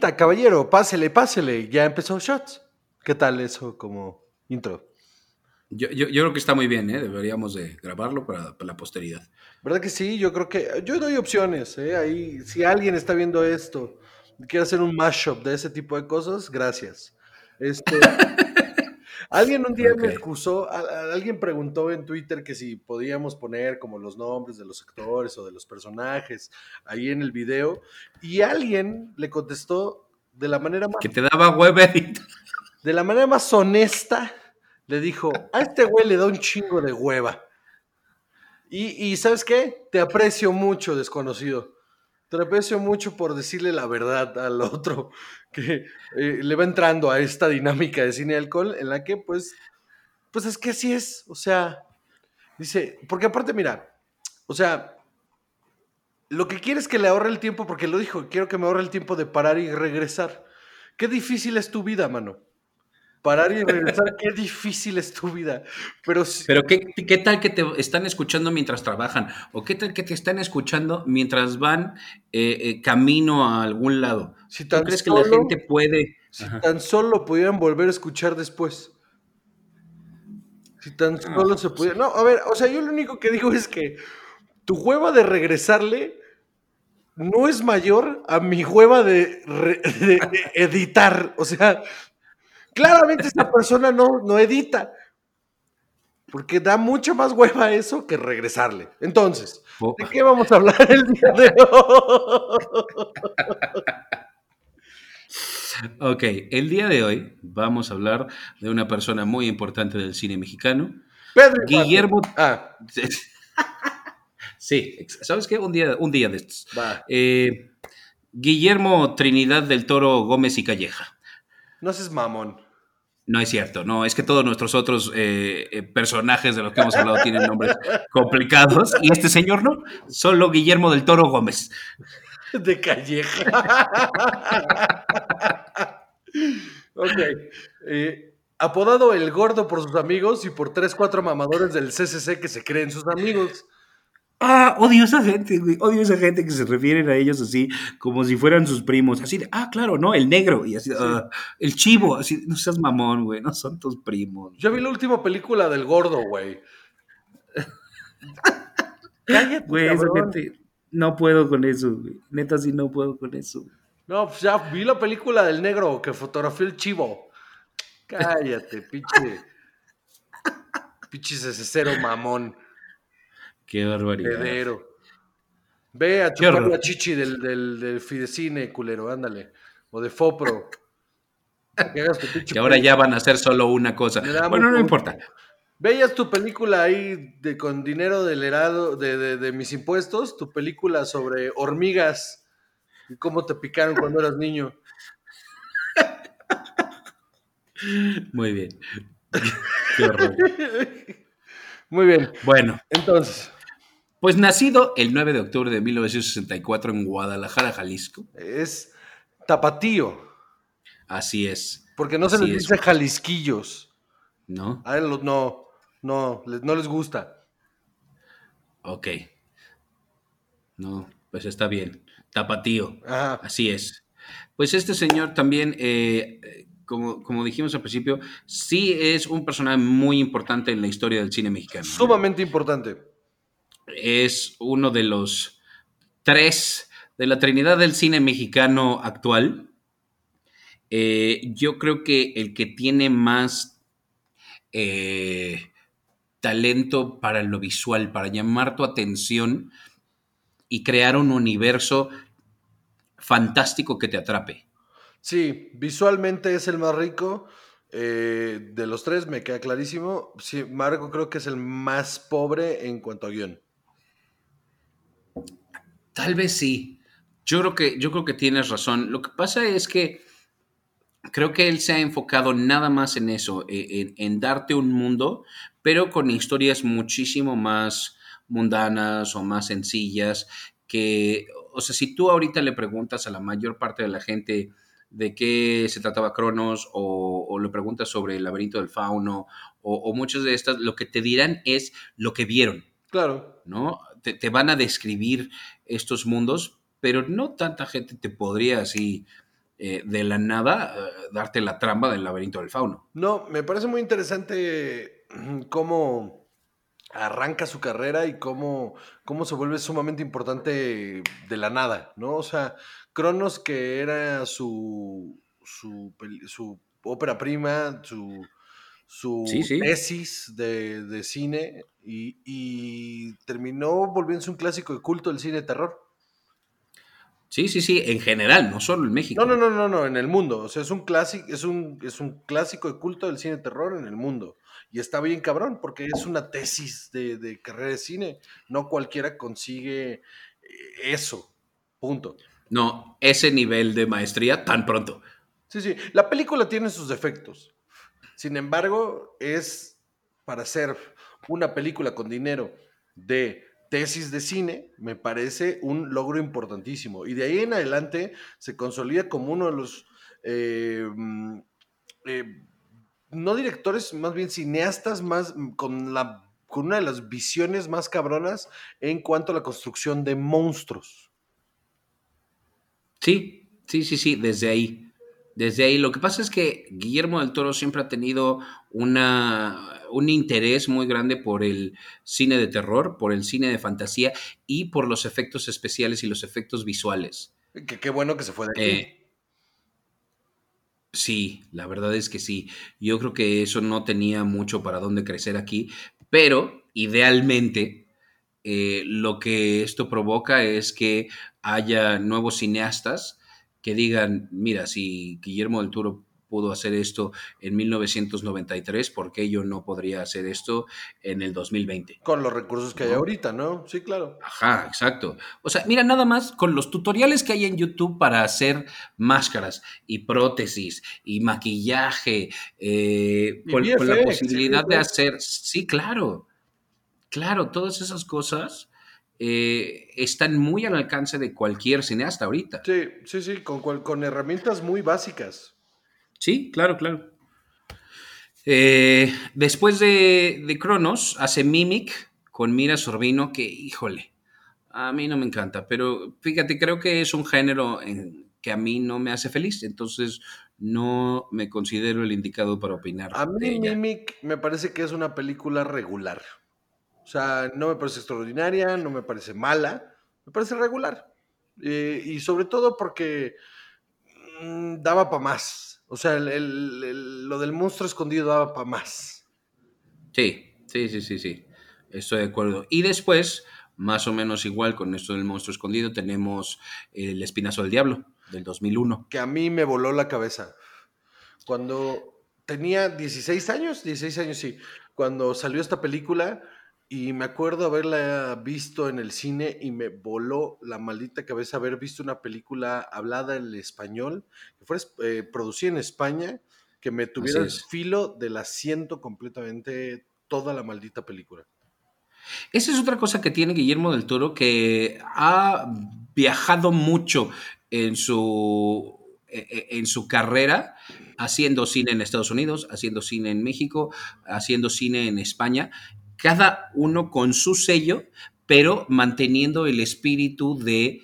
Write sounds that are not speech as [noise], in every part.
Caballero, pásele, pásele. Ya empezó Shots. ¿Qué tal eso como intro? Yo, yo, yo creo que está muy bien, ¿eh? Deberíamos de grabarlo para, para la posteridad. ¿Verdad que sí? Yo creo que... Yo doy opciones, ¿eh? Ahí, si alguien está viendo esto y quiere hacer un mashup de ese tipo de cosas, gracias. Este... [laughs] alguien un día me excusó, a- a- alguien preguntó en Twitter que si podíamos poner como los nombres de los actores o de los personajes ahí en el video y alguien le contestó de la manera más Que te daba edit. de la manera más honesta, le dijo, a este güey le da un chingo de hueva. Y, y ¿sabes qué? Te aprecio mucho, desconocido. Te aprecio mucho por decirle la verdad al otro, [laughs] que eh, le va entrando a esta dinámica de cine y alcohol, en la que pues, pues es que así es. O sea, dice, porque aparte, mira, o sea, lo que quiere es que le ahorre el tiempo, porque lo dijo, quiero que me ahorre el tiempo de parar y regresar. Qué difícil es tu vida, mano. Parar y regresar, qué difícil es tu vida. Pero, si- Pero ¿qué, ¿qué tal que te están escuchando mientras trabajan? ¿O qué tal que te están escuchando mientras van eh, eh, camino a algún lado? si ¿Tú tan, crees que la solo, gente puede? si Ajá. tan solo pudieran volver a escuchar después. Si tan solo se pudiera. No, a ver, o sea, yo lo único que digo es que tu hueva de regresarle no es mayor a mi hueva de, re- de [laughs] editar. O sea, claramente esta persona no, no edita. Porque da mucha más hueva eso que regresarle. Entonces, ¿de qué vamos a hablar el día de hoy? Ok, el día de hoy vamos a hablar de una persona muy importante del cine mexicano, Pedro. Guillermo. Ah, [laughs] Sí, ¿sabes qué? Un día, un día de estos. va. Eh, Guillermo Trinidad del Toro Gómez y Calleja. No seas mamón. No es cierto, no, es que todos nuestros otros eh, eh, personajes de los que hemos hablado tienen nombres [laughs] complicados y este señor no, solo Guillermo del Toro Gómez. De calleja. [laughs] ok. eh, apodado el gordo por sus amigos y por tres, cuatro mamadores del CCC que se creen sus amigos. Ah, odio esa gente, güey, odio esa gente que se refieren a ellos así como si fueran sus primos, así de, ah, claro, no, el negro, y así, ah, el chivo, así, no seas mamón, güey, no son tus primos. Yo vi la última película del gordo, güey. [laughs] Cállate, Güey, esa gente, no puedo con eso, güey, neta sí no puedo con eso. No, pues ya vi la película del negro que fotografió el chivo. Cállate, [laughs] pinche. Pinche cero mamón. Qué barbaridad. Pedero. Ve a chupar la chichi del, del, del Fidecine, culero, ándale. O de Fopro. Que hagas tu pinche Que ahora ya van a hacer solo una cosa. Bueno, no importa. Veías tu película ahí de, con dinero del herado de, de- de mis impuestos, tu película sobre hormigas y cómo te picaron cuando eras niño. Muy bien. [laughs] Qué horror. Muy bien, Bueno, entonces, pues nacido el 9 de octubre de 1964 en Guadalajara, Jalisco. es tapatío, Así es, porque no se les es. dice jalisquillos. ¿no? A él no, no, les- no les gusta. Ok. No, pues está bien. Tapatío. Ajá. Así es. Pues este señor también, eh, como, como dijimos al principio, sí es un personaje muy importante en la historia del cine mexicano. ¿no? Sumamente importante. Es uno de los tres de la Trinidad del cine mexicano actual. Eh, yo creo que el que tiene más eh, talento para lo visual, para llamar tu atención y crear un universo fantástico que te atrape. Sí, visualmente es el más rico. eh, de los tres, me queda clarísimo. Sin embargo, creo que es el más pobre en cuanto a guion. Tal vez sí. Yo creo que, yo creo que tienes razón. Lo que pasa es que creo que él se ha enfocado nada más en eso, eh, en, en darte un mundo, pero con historias muchísimo más mundanas o más sencillas, que, o sea, si tú ahorita le preguntas a la mayor parte de la gente de qué se trataba Cronos o, o le preguntas sobre el laberinto del fauno o, o muchas de estas, lo que te dirán es lo que vieron. Claro. ¿no? Te, van a describir estos mundos, pero no tanta gente te podría así eh, de la nada eh, darte la trampa del laberinto del fauno. No, me parece muy interesante cómo arranca su carrera y cómo, cómo se vuelve sumamente importante de la nada, ¿no? O sea, Cronos, que era su, su, su ópera prima, su, su tesis de, de cine, y, y, terminó volviéndose un clásico de culto del cine de terror. Sí, sí, sí, en general, no solo en México. No, no, no, no, no, en el mundo. O sea, es un clásico, es un, es un clásico de culto del cine de terror en el mundo. Y está bien cabrón, porque es una tesis de, de carrera de cine. No cualquiera consigue eh, eso. Punto. No, ese nivel de maestría tan pronto. Sí, sí. La película tiene sus defectos. Sin embargo, es para hacer una película con dinero de tesis de cine, me parece un logro importantísimo. Y de ahí en adelante se consolida como uno de los, eh, mm, eh, no directores, más bien cineastas, más mm, con, la, con una de las visiones más cabronas en cuanto a la construcción de monstruos. Sí, sí, sí, sí, desde ahí. Desde ahí. Lo que pasa es que Guillermo del Toro siempre ha tenido una un interés muy grande por el cine de terror, por el cine de fantasía y por los efectos especiales y los efectos visuales. Qué, bueno que se fue de aquí. Eh, sí, la verdad es que sí. Yo creo que eso no tenía mucho para dónde crecer aquí, pero idealmente eh, lo que esto provoca es que haya nuevos cineastas que digan, mira, si Guillermo del Toro pudo hacer esto en 1993, ¿por qué yo no podría hacer esto en el 2020? Con los recursos que hay ahorita, ¿no? Sí, claro. Ajá, exacto. O sea, mira, nada más con los tutoriales que hay en YouTube para hacer máscaras y prótesis y maquillaje, eh, con, la posibilidad de hacer, sí, claro, claro, todas esas cosas. Eh, están muy al alcance de cualquier cineasta ahorita. Sí, sí, sí, con, con herramientas muy básicas. Sí, claro, claro. Eh, después de, de, Cronos, hace Mimic con Mira Sorbino, que, híjole, a mí no me encanta, pero fíjate, creo que es un género en, que a mí no me hace feliz, entonces no me considero el indicado para opinar. A mí Mimic me parece que es una película regular. O sea, no me parece extraordinaria, no me parece mala, me parece regular. Eh, y sobre todo porque mm, daba para más. O sea, lo del monstruo escondido daba para más. Sí, sí, sí, sí, sí. Estoy de acuerdo. Y después, más o menos igual con esto del monstruo escondido, tenemos El Espinazo del Diablo, del 2001. Que a mí me voló la cabeza. Cuando tenía 16 años, 16 años sí, cuando salió esta película, y me acuerdo haberla visto en el cine y me voló la maldita cabeza haber visto una película hablada en español, que fuera eh, producida en España, que me tuviera el filo del asiento completamente toda la maldita película. Esa es otra cosa que tiene Guillermo del Toro, que ha viajado mucho en su, e, e, en su carrera, haciendo cine en Estados Unidos, haciendo cine en México, haciendo cine en España, cada uno con su sello, pero manteniendo el espíritu de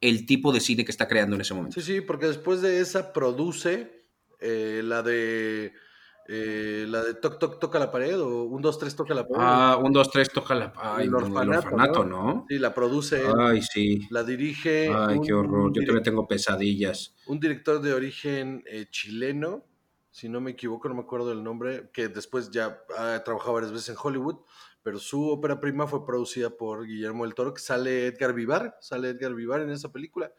el tipo de cine que está creando en ese momento. Sí, sí, porque después de esa produce eh, la de eh, la de Toc Toc Toca la Pared o Un 2 3 Toca la Pared. Ah, Un 2 3 Toca la Pared. El orfanato, ¿no? Sí, la produce. Ay, sí. La dirige. Ay, qué horror. Yo todavía tengo pesadillas. Un director de origen eh, chileno si no me equivoco, no me acuerdo del nombre, que después ya ha trabajado varias veces en Hollywood, pero su ópera prima fue producida por Guillermo del Toro, que sale Edgar Vivar, sale Edgar Vivar en esa película.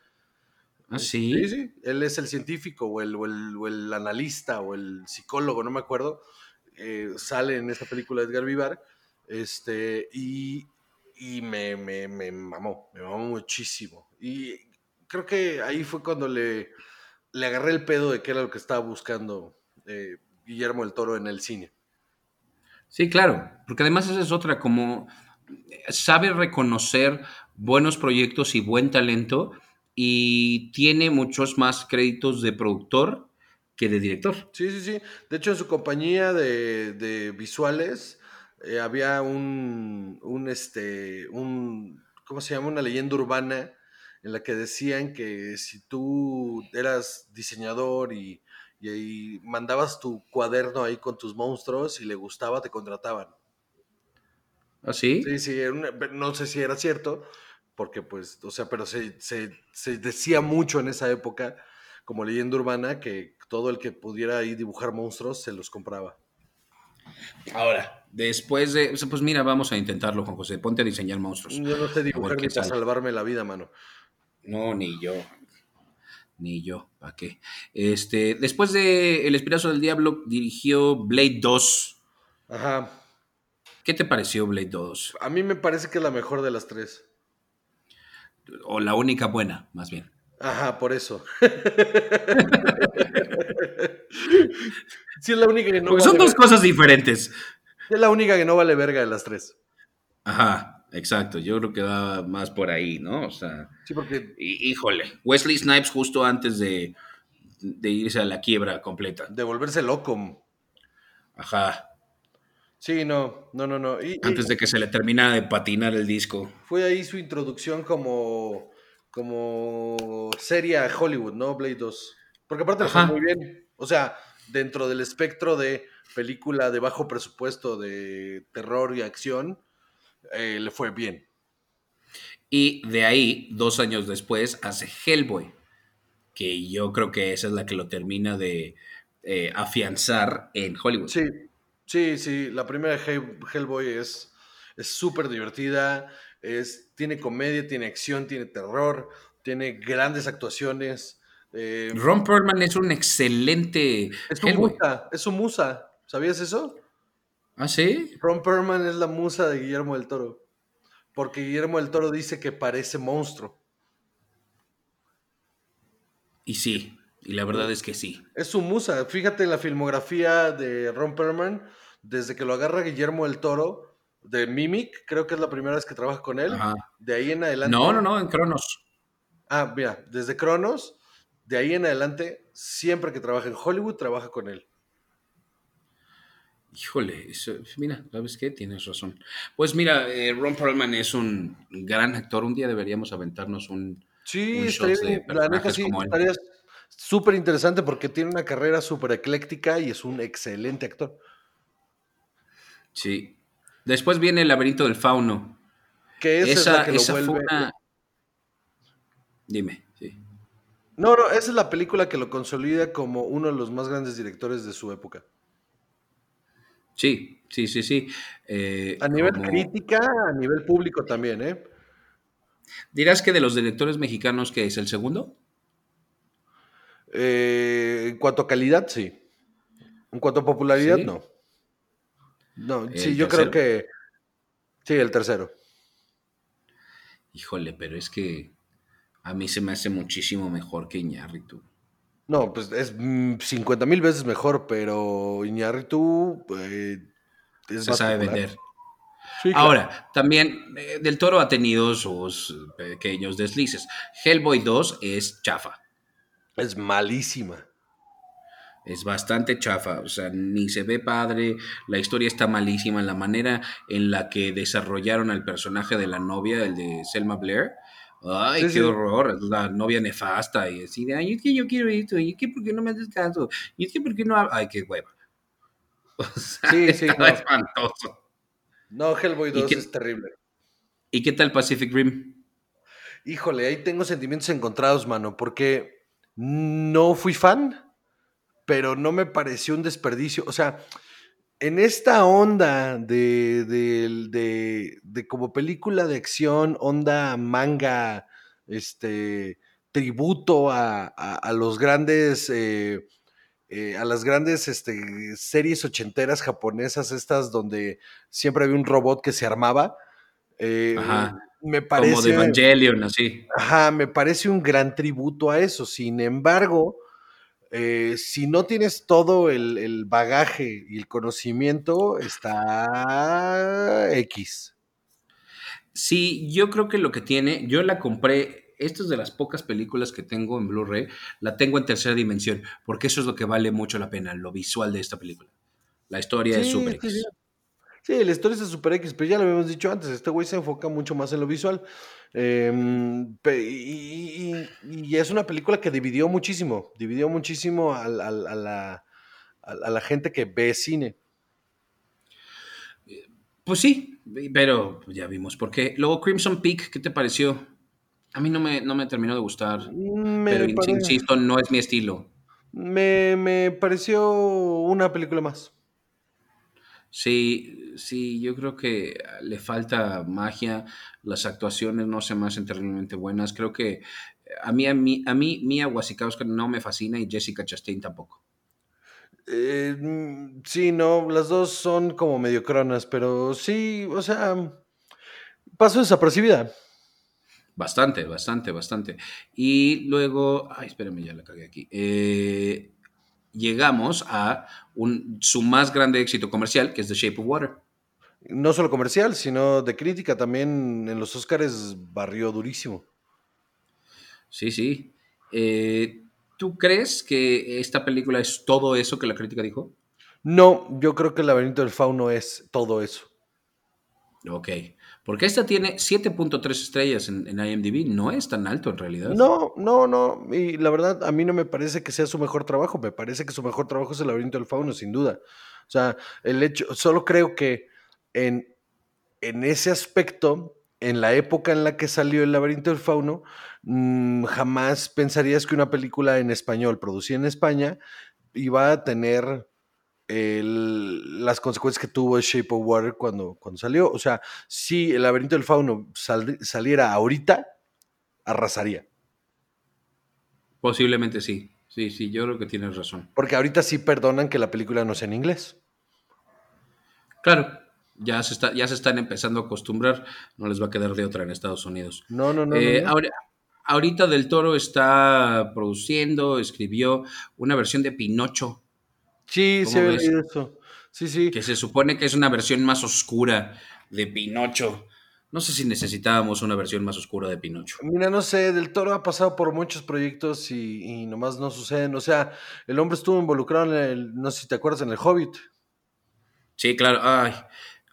¿Ah, sí? Sí, sí, él es el científico o el, o el, analista o el psicólogo, no me acuerdo, eh, sale en esa película Edgar Vivar, este, y, y me, me, me mamó, me mamó muchísimo. Y creo que ahí fue cuando le, le agarré el pedo de qué era lo que estaba buscando Guillermo el Toro en el cine. Sí, claro, porque además esa es otra, como sabe reconocer buenos proyectos y buen talento y tiene muchos más créditos de productor que de director. Sí, sí, sí. De hecho, en su compañía de, visuales eh, había un, un, este, un, ¿cómo se llama? Una leyenda urbana en la que decían que si tú eras diseñador y, y ahí mandabas tu cuaderno ahí con tus monstruos y le gustaba, te contrataban. ¿Ah, sí? Sí, sí, una- no sé si era cierto, porque pues, o sea, pero se, se- se decía mucho en esa época, como leyenda urbana, que todo el que pudiera ahí dibujar monstruos se los compraba. Ahora, después de. Pues mira, vamos a intentarlo, Juan José. Ponte a diseñar monstruos. Yo no sé dibujar ni para salvarme la vida, mano. No, ni yo. Ni yo. ¿Para qué? Este, después de El Espirazo del Diablo, dirigió Blade 2. Ajá. ¿Qué te pareció Blade 2? A mí me parece que es la mejor de las tres. O la única buena, más bien. Ajá, por eso. [laughs] sí, es la única que no Porque son vale dos cosas diferentes. Es la única que no vale verga de las tres. Ajá, exacto. Yo creo que va más por ahí, ¿no? O sea, Sí, porque hí- híjole. Wesley Snipes justo antes de, de irse a la quiebra completa. de volverse loco. Ajá. Sí, no, no, no, no. Y, Antes de que se le terminara de patinar el disco. fue ahí su introducción como, como serie a Hollywood, ¿no? Blade 2. Porque aparte le fue muy bien. O sea, dentro del espectro de película de bajo presupuesto de terror y acción, eh, le fue bien. Y de ahí, dos años después, hace Hellboy. Que yo creo que esa es la que lo termina de eh, afianzar en Hollywood. Sí, sí, sí. La primera de Hell- Hellboy es es súper divertida. Es, tiene comedia, tiene acción, tiene terror, tiene grandes actuaciones. eh, Ron Perlman es un excelente es su musa, es su musa. ¿Sabías eso? ¿Ah, sí? Ron Perlman es la musa de Guillermo del Toro. Porque Guillermo del Toro dice que parece monstruo. Y sí, y la verdad es que sí. Es su musa. Fíjate la filmografía de Ron Perlman, desde que lo agarra Guillermo del Toro, de Mimic, creo que es la primera vez que trabaja con él. Ajá. De ahí en adelante. No, no, no, en Cronos. Ah, mira, desde Cronos, de ahí en adelante, siempre que trabaja en Hollywood, trabaja con él. Híjole, eso- mira, ¿sabes qué? Tienes razón. Pues mira, eh, Ron Perlman es un gran actor. Un día deberíamos aventarnos un... Sí, Un estaría de la neta sí, estaría súper interesante porque tiene una carrera súper ecléctica y es un excelente actor. Sí. Después viene El laberinto del fauno. Que esa, es Esa, la que lo esa vuelve. una... Dime, sí. No, no, esa es la película que lo consolida como uno de los más grandes directores de su época. Sí, sí, sí, sí. Eh, A nivel como- crítica, a nivel público también, ¿eh? ¿Dirás que de los directores mexicanos que es el segundo? Eh, en cuanto a calidad, sí. En cuanto a popularidad, ¿Sí? no. No, ¿El sí, yo creo que. Sí, el tercero. Híjole, pero es que a mí se me hace muchísimo mejor que Iñárritu. No, pues es 50 mil veces mejor, pero Iñárritu eh, es Se sabe popular. vender. Sí, claro. Ahora, también eh, Del Toro ha tenido sus pequeños deslices. Hellboy 2 es chafa. Es malísima. Es bastante chafa, o sea, ni se ve padre, la historia está malísima, la manera en la que desarrollaron al personaje de la novia, el de Selma Blair. Ay, Sí, qué sí. horror, la novia nefasta y así de, ay, es que yo quiero esto, y es que por qué no me haces caso, y es que por qué no, hab-?" ay, qué hueva. [laughs] O sea, Sí, sí, no. espantoso. No, Hellboy ¿Y 2 qué- es terrible. ¿Y qué tal Pacific Rim? Híjole, ahí tengo sentimientos encontrados, mano, porque no fui fan, pero no me pareció un desperdicio. O sea, en esta onda de, de, de- de como película de acción, onda manga, este, tributo a, a- a los grandes, eh, eh, a las grandes este, series ochenteras japonesas, estas donde siempre había un robot que se armaba. eh, Ajá. me parece. Como de Evangelion, así. Ajá, me parece un gran tributo a eso. Sin embargo, eh, si no tienes todo el, el bagaje y el conocimiento, está X. Sí, yo creo que lo que tiene, yo la compré, esta es de las pocas películas que tengo en Blu-ray, la tengo en tercera dimensión, porque eso es lo que vale mucho la pena, lo visual de esta película. La historia es súper sí, X. sí. Sí, la historia es de Super X, pero ya lo habíamos dicho antes, este güey se enfoca mucho más en lo visual. Em, y, y- y es una película que dividió muchísimo, dividió muchísimo a, la, a- la gente que ve cine. Pues sí, pero ya vimos por qué. Luego Crimson Peak, ¿qué te pareció? A mí no me, no me terminó de gustar, Me, pero insisto, no es mi estilo. me, me pareció una película más. Sí, sí, yo creo que le falta magia, las actuaciones no se me hacen terriblemente buenas. Creo que a mí, a mí, a mí Mia Wasikowska no me fascina y Jessica Chastain tampoco. Eh, mm, sí, no, las dos son como medio cronas, pero sí, o sea, pasó desapercibida. Bastante, bastante, bastante. Y luego, ay, espérame, ya la cagué aquí. Eh, llegamos a un, su más grande éxito comercial, que es The Shape of Water. No solo comercial, sino de crítica también en los Oscars barrió durísimo. Sí, sí. Eh, ¿Tú crees que esta película es todo eso que la crítica dijo? No, yo creo que el laberinto del fauno es todo eso. Ok. Porque esta tiene 7.3 estrellas en, en IMDb. No es tan alto en realidad. No, no, no. Y la verdad, a mí no me parece que sea su mejor trabajo. Me parece que su mejor trabajo es el laberinto del fauno, sin duda. O sea, el hecho, solo creo que en, en ese aspecto, en la época en la que salió el laberinto del fauno, mm, jamás pensarías que una película en español, producida en España, iba a tener el- las consecuencias que tuvo Shape of Water cuando, cuando salió. O sea, si el laberinto del fauno sal- saliera ahorita, arrasaría. Posiblemente sí. Sí, sí, yo creo que tienes razón. Porque ahorita sí perdonan que la película no sea en inglés. Claro, ya se, está, ya se están empezando a acostumbrar. No les va a quedar de otra en Estados Unidos. No, no, no. Eh, no, no. ahora- ahorita Del Toro está produciendo, escribió una versión de Pinocho, Sí, ¿cómo sí, había ves? leído eso. Sí, sí. que se supone que es una versión más oscura de Pinocho. No sé si necesitábamos una versión más oscura de Pinocho. Mira, no sé, Del Toro ha pasado por muchos proyectos y, y nomás no suceden. O sea, el hombre estuvo involucrado en el, no sé si te acuerdas, en el Hobbit. Sí, claro. Ay,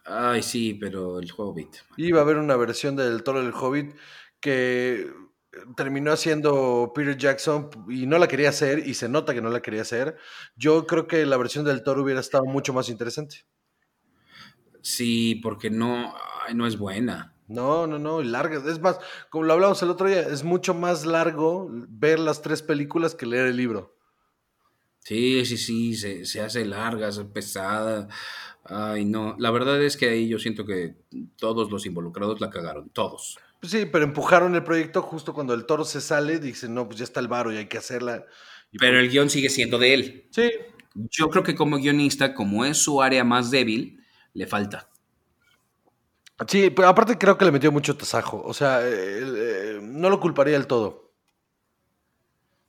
ay, sí, pero el Hobbit. Iba a haber una versión de Del Toro del Hobbit que terminó haciendo Peter Jackson y no la quería hacer y se nota que no la quería hacer. Yo creo que la versión del Toro hubiera estado mucho más interesante. Sí, porque no, ay, no es buena. No, no, no, y larga. Es más, como lo hablamos el otro día, es mucho más largo ver las tres películas que leer el libro. Sí, sí, sí, se, se hace larga, se pesada. Ay, no. La verdad es que ahí yo siento que todos los involucrados la cagaron, todos. Pues sí, pero empujaron el proyecto justo cuando el toro se sale, dicen, no, pues ya está el varo y hay que hacerla. Y Pero pues- el guion sigue siendo de él. Sí, Yo creo que como guionista, como es su área más débil, le falta. sí, pero aparte creo que le metió mucho tasajo. O sea, eh, eh, no lo culparía del todo.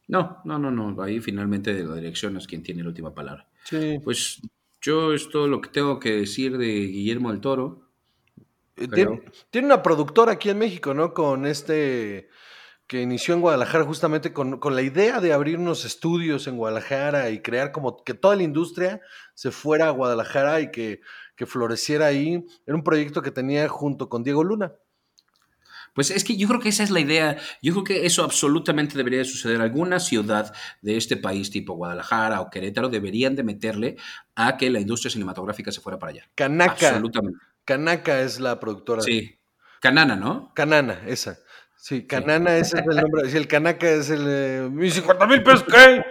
No, no, no, no. Ahí finalmente la dirección es quien tiene la última palabra. Sí. Pues yo es todo lo que tengo que decir de Guillermo del Toro. Eh. Tiene, tiene una productora aquí en México, ¿no? Con este que inició en Guadalajara justamente con, con la idea de abrir unos estudios en Guadalajara y crear como que toda la industria se fuera a Guadalajara y que, que floreciera ahí. Era un proyecto que tenía junto con Diego Luna. Pues es que yo creo que esa es la idea. Yo creo que eso absolutamente debería de suceder. Alguna ciudad de este país, tipo Guadalajara o Querétaro, deberían de meterle a que la industria cinematográfica se fuera para allá. Canaka. Absolutamente. Canaka es la productora. Sí. Canana, ¿no? Canana, esa. Sí, Canana, ese es el nombre. Sí, el Canaka es el. eh, mis 50 mil pesos, ¿qué?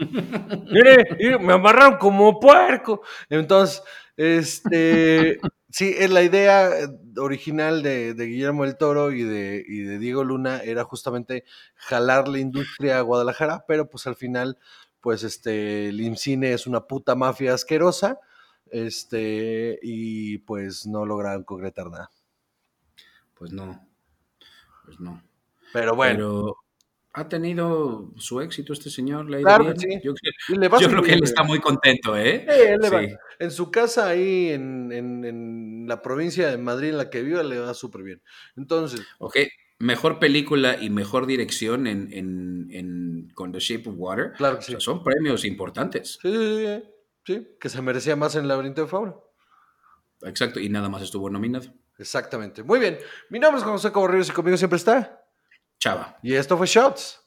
[laughs] Mire, mire, me amarraron como puerco. Entonces, este. [laughs] Sí, la idea eh, original de, de Guillermo del Toro y de, y de Diego Luna era justamente jalar la industria a Guadalajara, pero pues al final, pues este, el IMCINE es una puta mafia asquerosa, este, y pues no lograron concretar nada. Pues no. Pues no. Pero bueno. Pero ha tenido su éxito este señor. Le Claro bien. sí. Yo, creo- Y le va yo creo que él está muy contento, ¿eh? Sí, él le va- Sí. En su casa ahí en, en- en la provincia de Madrid en la que vive le va súper bien. Entonces, Ok, mejor película y mejor dirección en, en- en- con The Shape of Water. claro que O sea, son premios importantes. Sí, sí, sí, sí, que se merecía más en el laberinto de Fauno. Exacto, y nada más estuvo nominado. Exactamente. Muy bien. Mi nombre es José Caborrillos y conmigo siempre está. Chava. Y esto fue Shots.